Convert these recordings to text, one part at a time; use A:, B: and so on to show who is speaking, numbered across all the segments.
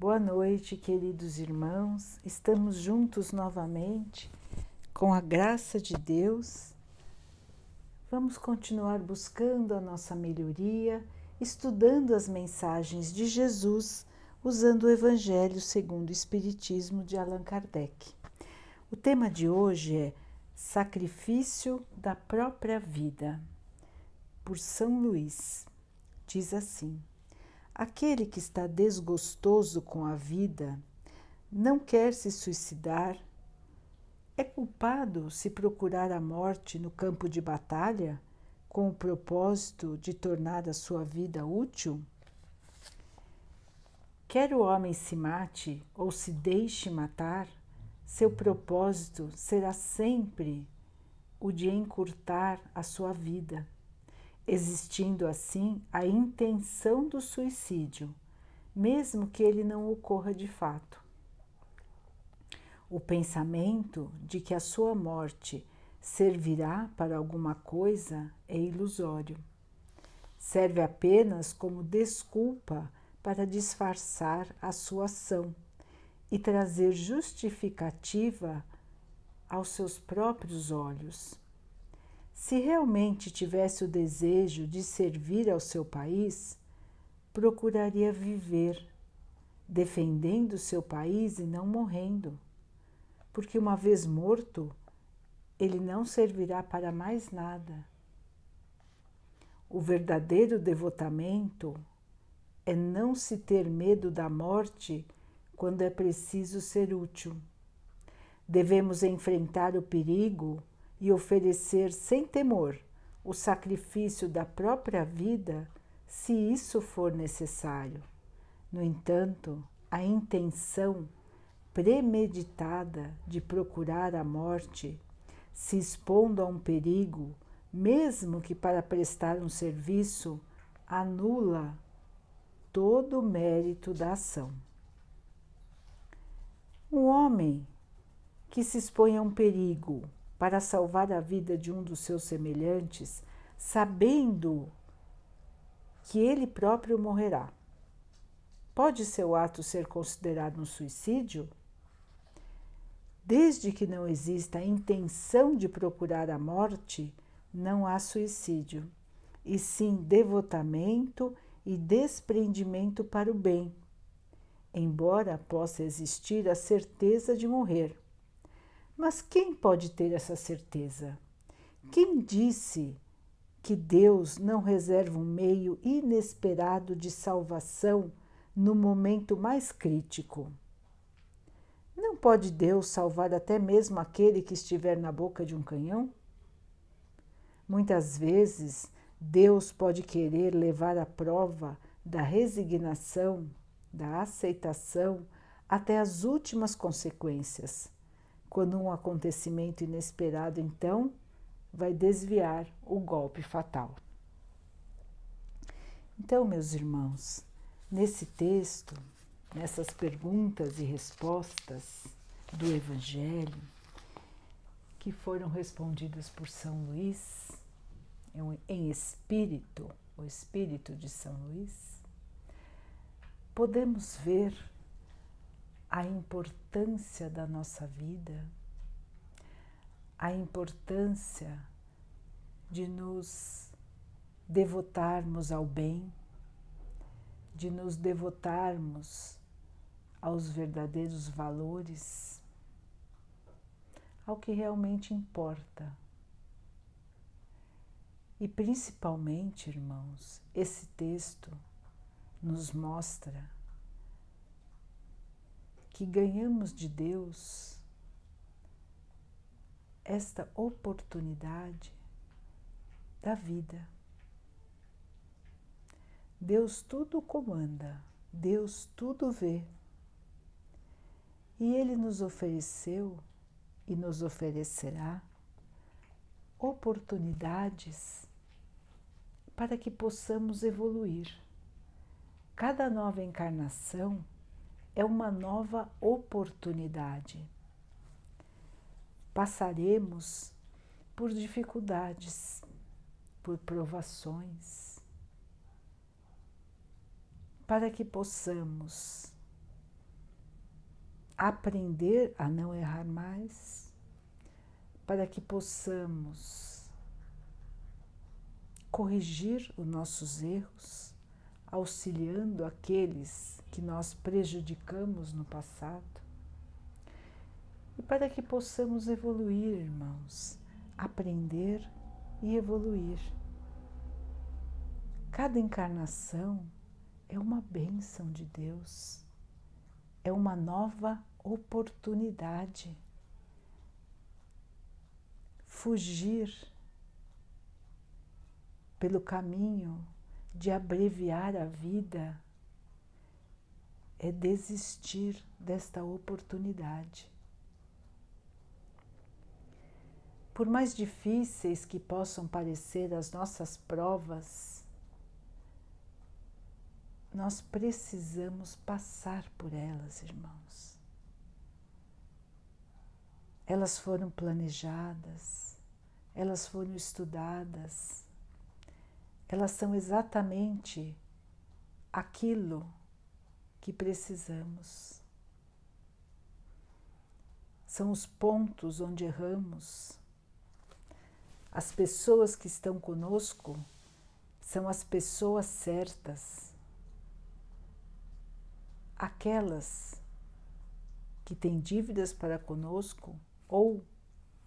A: Boa noite, queridos irmãos. Estamos juntos novamente com a graça de Deus. Vamos continuar buscando a nossa melhoria, estudando as mensagens de Jesus, usando o Evangelho segundo o Espiritismo de Allan Kardec. O tema de hoje é Sacrifício da própria vida, por São Luís. Diz assim. Aquele que está desgostoso com a vida, não quer se suicidar, é culpado se procurar a morte no campo de batalha com o propósito de tornar a sua vida útil? Quer o homem se mate ou se deixe matar, seu propósito será sempre o de encurtar a sua vida existindo assim a intenção do suicídio, mesmo que ele não ocorra de fato. O pensamento de que a sua morte servirá para alguma coisa é ilusório. Serve apenas como desculpa para disfarçar a sua ação e trazer justificativa aos seus próprios olhos. Se realmente tivesse o desejo de servir ao seu país, procuraria viver, defendendo seu país e não morrendo, porque uma vez morto, ele não servirá para mais nada. O verdadeiro devotamento é não se ter medo da morte quando é preciso ser útil. Devemos enfrentar o perigo e oferecer sem temor o sacrifício da própria vida, se isso for necessário. No entanto, a intenção premeditada de procurar a morte, se expondo a um perigo, mesmo que para prestar um serviço, anula todo o mérito da ação. Um homem que se expõe a um perigo para salvar a vida de um dos seus semelhantes, sabendo que ele próprio morrerá. Pode seu ato ser considerado um suicídio? Desde que não exista a intenção de procurar a morte, não há suicídio, e sim devotamento e desprendimento para o bem, embora possa existir a certeza de morrer. Mas quem pode ter essa certeza? Quem disse que Deus não reserva um meio inesperado de salvação no momento mais crítico? Não pode Deus salvar até mesmo aquele que estiver na boca de um canhão? Muitas vezes, Deus pode querer levar a prova da resignação, da aceitação, até as últimas consequências quando um acontecimento inesperado, então, vai desviar o golpe fatal. Então, meus irmãos, nesse texto, nessas perguntas e respostas do Evangelho, que foram respondidas por São Luís, em espírito, o espírito de São Luís, podemos ver a importância da nossa vida, a importância de nos devotarmos ao bem, de nos devotarmos aos verdadeiros valores, ao que realmente importa. E principalmente, irmãos, esse texto nos mostra que ganhamos de Deus esta oportunidade da vida. Deus tudo comanda, Deus tudo vê. E Ele nos ofereceu e nos oferecerá oportunidades para que possamos evoluir. Cada nova encarnação é uma nova oportunidade. Passaremos por dificuldades, por provações, para que possamos aprender a não errar mais, para que possamos corrigir os nossos erros, auxiliando aqueles que nós prejudicamos no passado, e para que possamos evoluir, irmãos, aprender e evoluir. Cada encarnação é uma bênção de Deus, é uma nova oportunidade. Fugir pelo caminho de abreviar a vida é desistir desta oportunidade. Por mais difíceis que possam parecer as nossas provas, nós precisamos passar por elas, irmãos. Elas foram planejadas, elas foram estudadas, elas são exatamente aquilo que precisamos. São os pontos onde erramos. As pessoas que estão conosco são as pessoas certas aquelas que têm dívidas para conosco ou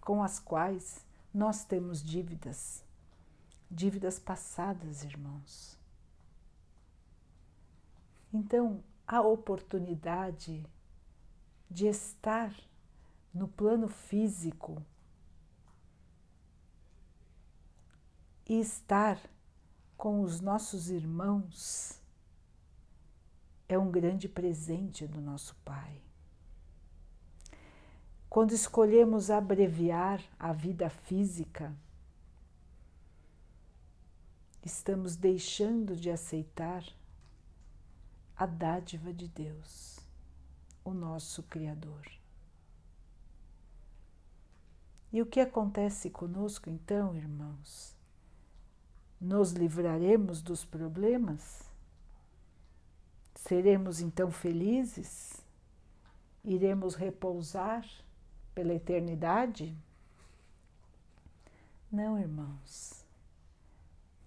A: com as quais nós temos dívidas, dívidas passadas, irmãos. Então, a oportunidade de estar no plano físico e estar com os nossos irmãos é um grande presente do nosso Pai. Quando escolhemos abreviar a vida física, estamos deixando de aceitar a dádiva de Deus, o nosso Criador. E o que acontece conosco então, irmãos? Nos livraremos dos problemas? Seremos então felizes? Iremos repousar pela eternidade? Não, irmãos.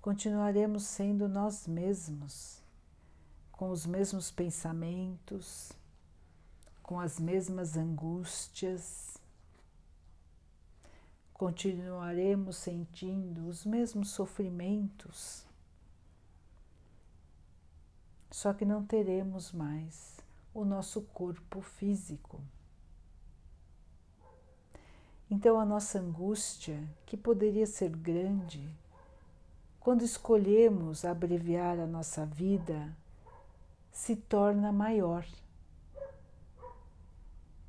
A: Continuaremos sendo nós mesmos, com os mesmos pensamentos, com as mesmas angústias. Continuaremos sentindo os mesmos sofrimentos só que não teremos mais o nosso corpo físico. Então, a nossa angústia, que poderia ser grande, quando escolhemos abreviar a nossa vida, se torna maior,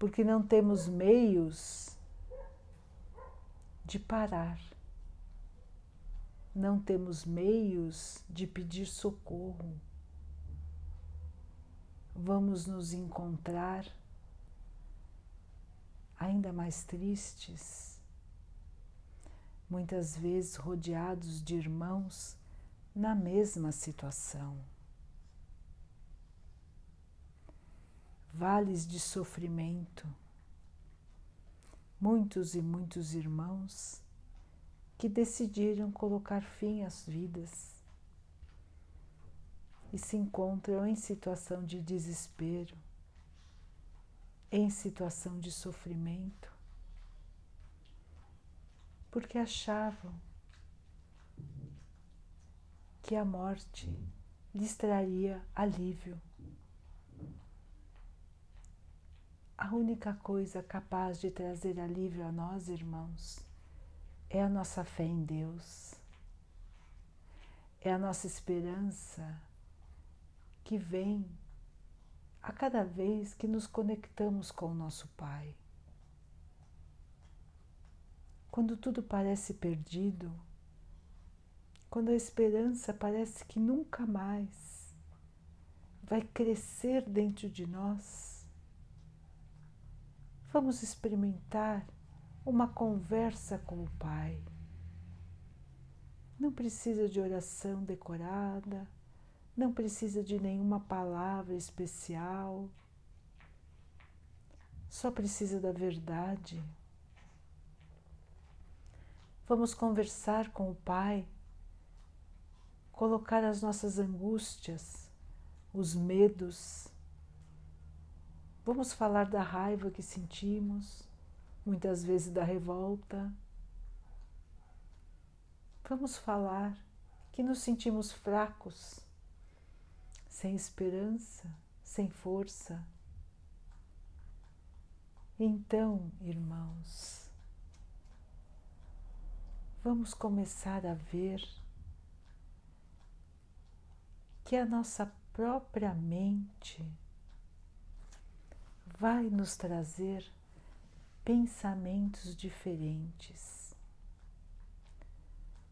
A: porque não temos meios de parar, não temos meios de pedir socorro. Vamos nos encontrar ainda mais tristes, muitas vezes rodeados de irmãos na mesma situação. Vales de sofrimento, muitos e muitos irmãos que decidiram colocar fim às vidas e se encontram em situação de desespero, em situação de sofrimento, porque achavam que a morte lhes traria alívio. A única coisa capaz de trazer alívio a nós, irmãos, é a nossa fé em Deus, é a nossa esperança que vem a cada vez que nos conectamos com o nosso Pai. Quando tudo parece perdido, quando a esperança parece que nunca mais vai crescer dentro de nós, vamos experimentar uma conversa com o Pai. Não precisa de oração decorada, não precisa de nenhuma palavra especial. só precisa da verdade. Vamos conversar com o Pai, colocar as nossas angústias, os medos. Vamos falar da raiva que sentimos, muitas vezes da revolta. Vamos falar que nos sentimos fracos, sem esperança, sem força. Então, irmãos, vamos começar a ver que a nossa própria mente vai nos trazer pensamentos diferentes.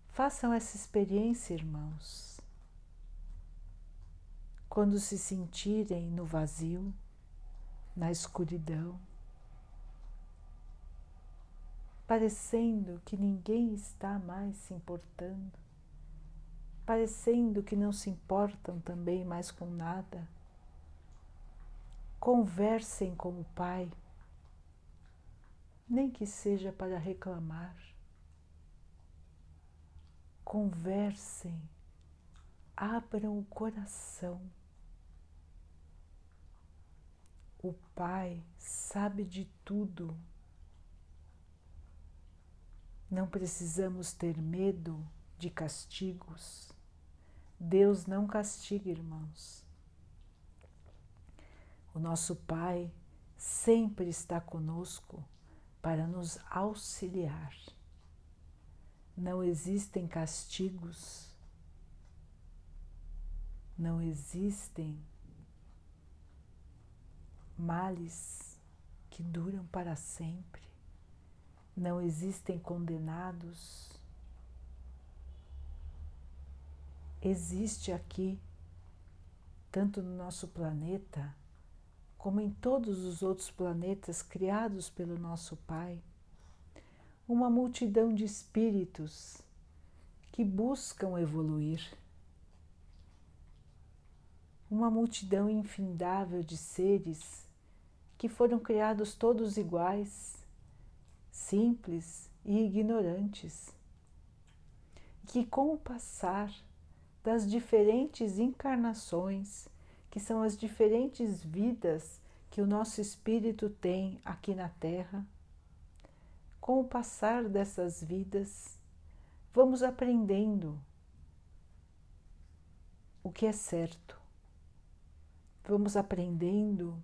A: Façam essa experiência, irmãos. Quando se sentirem no vazio, na escuridão, parecendo que ninguém está mais se importando, parecendo que não se importam também mais com nada. Conversem com o Pai, nem que seja para reclamar. Conversem, abram o coração. O Pai sabe de tudo não precisamos ter medo de castigos. Deus não castiga, irmãos. O nosso Pai sempre está conosco para nos auxiliar. Não existem castigos, não existem males que duram para sempre não existem condenados. Existe aqui, tanto no nosso planeta, como em todos os outros planetas criados pelo nosso Pai, uma multidão de espíritos que buscam evoluir. Uma multidão infindável de seres que foram criados todos iguais simples e ignorantes, que com o passar das diferentes encarnações, que são as diferentes vidas que o nosso espírito tem aqui na Terra, com o passar dessas vidas, vamos aprendendo o que é certo. Vamos aprendendo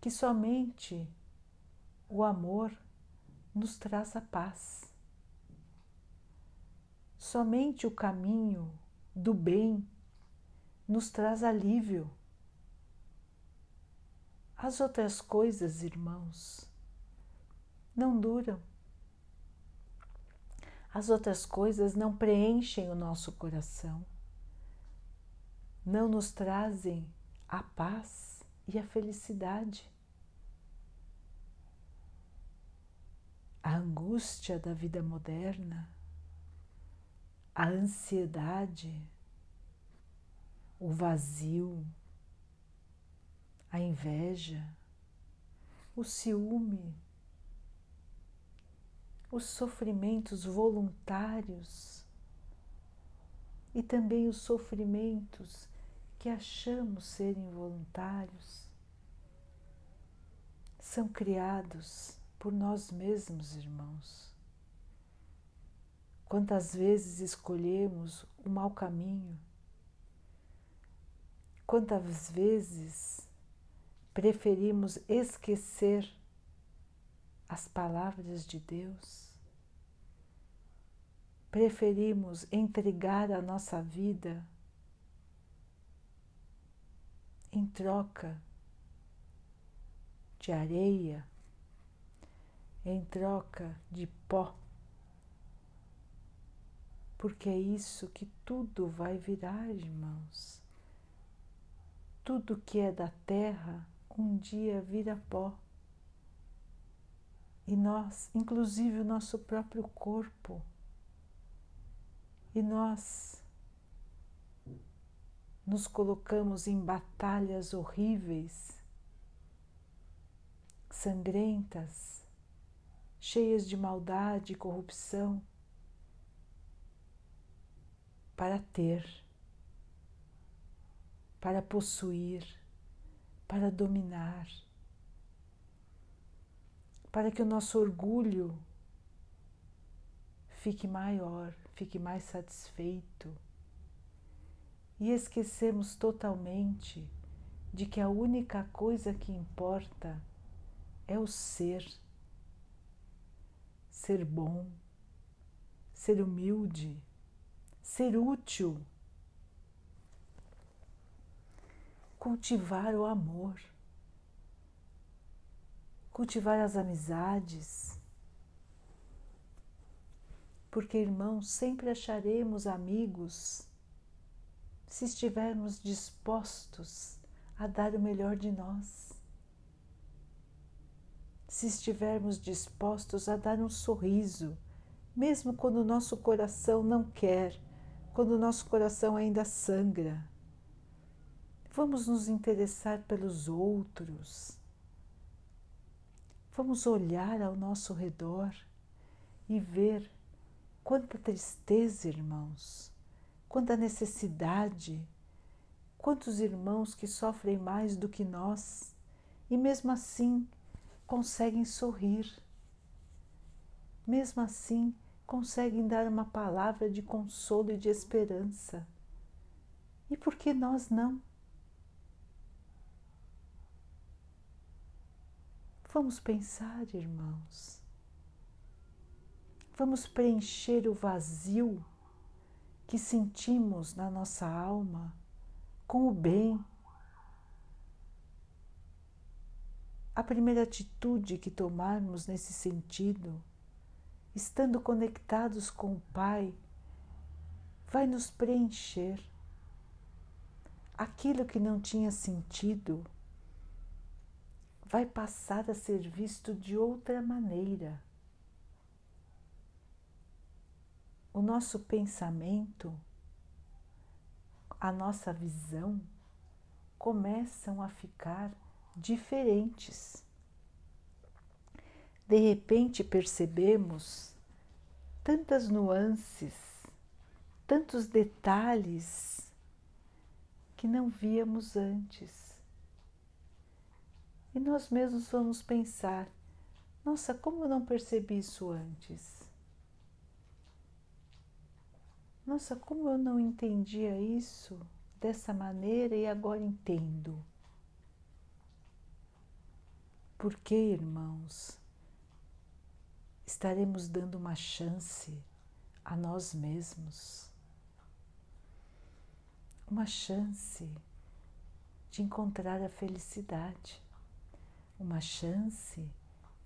A: que somente o amor nos traz a paz. Somente o caminho do bem nos traz alívio. As outras coisas, irmãos, não duram. As outras coisas não preenchem o nosso coração, não nos trazem a paz e a felicidade. A angústia da vida moderna, a ansiedade, o vazio, a inveja, o ciúme, os sofrimentos voluntários e também os sofrimentos que achamos serem voluntários são criados por nós mesmos, irmãos. Quantas vezes escolhemos o mau caminho? Quantas vezes preferimos esquecer as palavras de Deus? Preferimos entregar a nossa vida em troca de areia, em troca de pó, porque é isso que tudo vai virar, irmãos. Tudo que é da terra um dia vira pó. E nós, inclusive o nosso próprio corpo, e nós nos colocamos em batalhas horríveis sangrentas, cheias de maldade e corrupção, para ter, para possuir, para dominar, para que o nosso orgulho fique maior, fique mais satisfeito e esquecemos totalmente de que a única coisa que importa é o ser, ser bom, ser humilde, ser útil, cultivar o amor, cultivar as amizades, porque irmãos, sempre acharemos amigos se estivermos dispostos a dar o melhor de nós, se estivermos dispostos a dar um sorriso, mesmo quando o nosso coração não quer, quando o nosso coração ainda sangra. Vamos nos interessar pelos outros. Vamos olhar ao nosso redor e ver quanta tristeza, irmãos, quanta necessidade, quantos irmãos que sofrem mais do que nós e mesmo assim conseguem sorrir, mesmo assim conseguem dar uma palavra de consolo e de esperança. E por que nós não? Vamos pensar, irmãos. Vamos preencher o vazio que sentimos na nossa alma com o bem. A primeira atitude que tomarmos nesse sentido, estando conectados com o Pai, vai nos preencher. Aquilo que não tinha sentido vai passar a ser visto de outra maneira. o nosso pensamento, a nossa visão começam a ficar diferentes. De repente percebemos tantas nuances, tantos detalhes que não víamos antes. E nós mesmos vamos pensar: nossa, como eu não percebi isso antes? Nossa, como eu não entendia isso dessa maneira e agora entendo. Porque, irmãos, estaremos dando uma chance a nós mesmos, uma chance de encontrar a felicidade, uma chance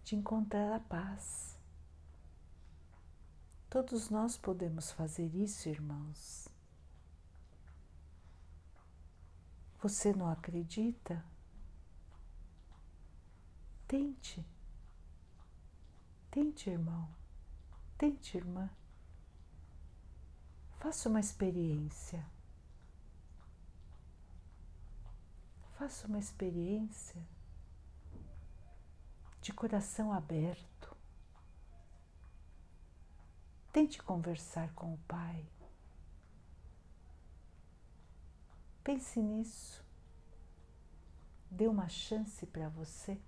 A: de encontrar a paz. Todos nós podemos fazer isso, irmãos. Você não acredita? Tente. Tente, irmão. Tente, irmã. Faça uma experiência. Faça uma experiência de coração aberto. Tente conversar com o Pai. Pense nisso. Dê uma chance para você.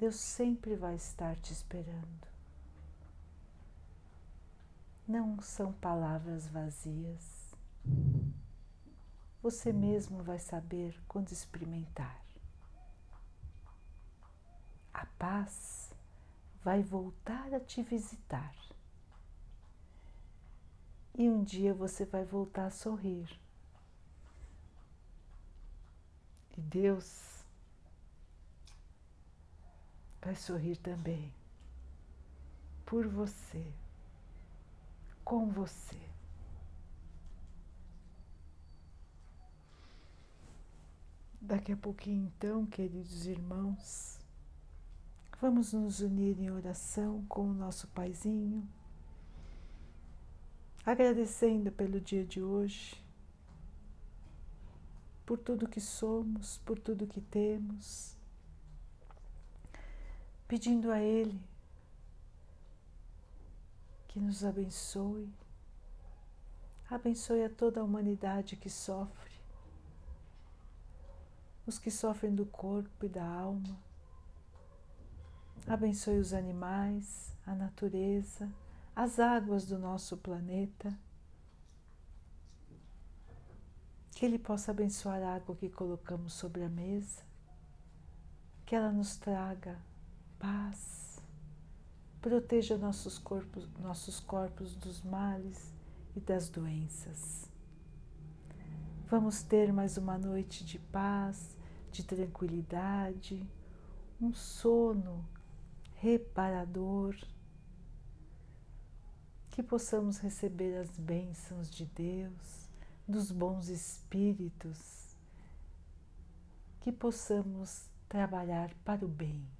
A: Deus sempre vai estar te esperando. Não são palavras vazias. Você mesmo vai saber quando experimentar. A paz vai voltar a te visitar. E um dia você vai voltar a sorrir. E Deus vai sorrir também. Por você, com você. Daqui a pouquinho, então, queridos irmãos, Vamos nos unir em oração com o nosso Paizinho, agradecendo pelo dia de hoje, por tudo que somos, por tudo que temos, pedindo a Ele que nos abençoe, abençoe a toda a humanidade que sofre, os que sofrem do corpo e da alma, abençoe os animais, a natureza, as águas do nosso planeta. Que Ele possa abençoar a água que colocamos sobre a mesa, que ela nos traga paz, proteja nossos corpos, nossos corpos dos males e das doenças. Vamos ter mais uma noite de paz, de tranquilidade, um sono reparador, que possamos receber as bênçãos de Deus dos bons espíritos, que possamos trabalhar para o bem.